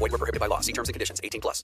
Void were prohibited by law. See terms and conditions. 18 plus.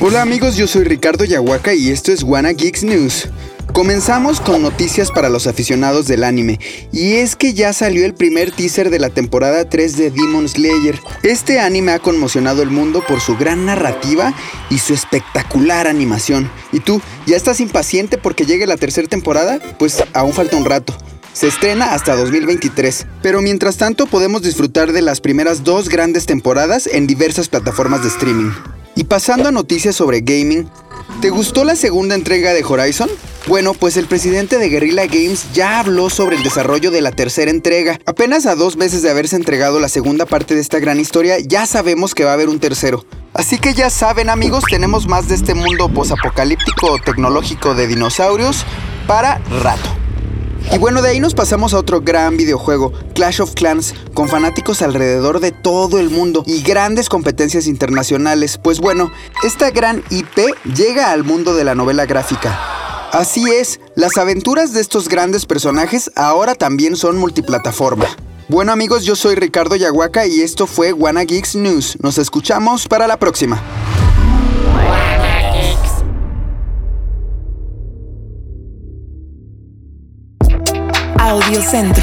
Hola amigos, yo soy Ricardo Yahuaca y esto es Wanna Geeks News. Comenzamos con noticias para los aficionados del anime, y es que ya salió el primer teaser de la temporada 3 de Demon Slayer. Este anime ha conmocionado el mundo por su gran narrativa y su espectacular animación. ¿Y tú, ya estás impaciente porque llegue la tercera temporada? Pues aún falta un rato. Se estrena hasta 2023, pero mientras tanto podemos disfrutar de las primeras dos grandes temporadas en diversas plataformas de streaming. Y pasando a noticias sobre gaming, ¿te gustó la segunda entrega de Horizon? Bueno, pues el presidente de Guerrilla Games ya habló sobre el desarrollo de la tercera entrega. Apenas a dos meses de haberse entregado la segunda parte de esta gran historia, ya sabemos que va a haber un tercero. Así que ya saben amigos, tenemos más de este mundo posapocalíptico tecnológico de dinosaurios para rato. Y bueno, de ahí nos pasamos a otro gran videojuego, Clash of Clans, con fanáticos alrededor de todo el mundo y grandes competencias internacionales. Pues bueno, esta gran IP llega al mundo de la novela gráfica. Así es, las aventuras de estos grandes personajes ahora también son multiplataforma. Bueno amigos, yo soy Ricardo Yahuaca y esto fue Wanna Geeks News. Nos escuchamos para la próxima. Audio Centro.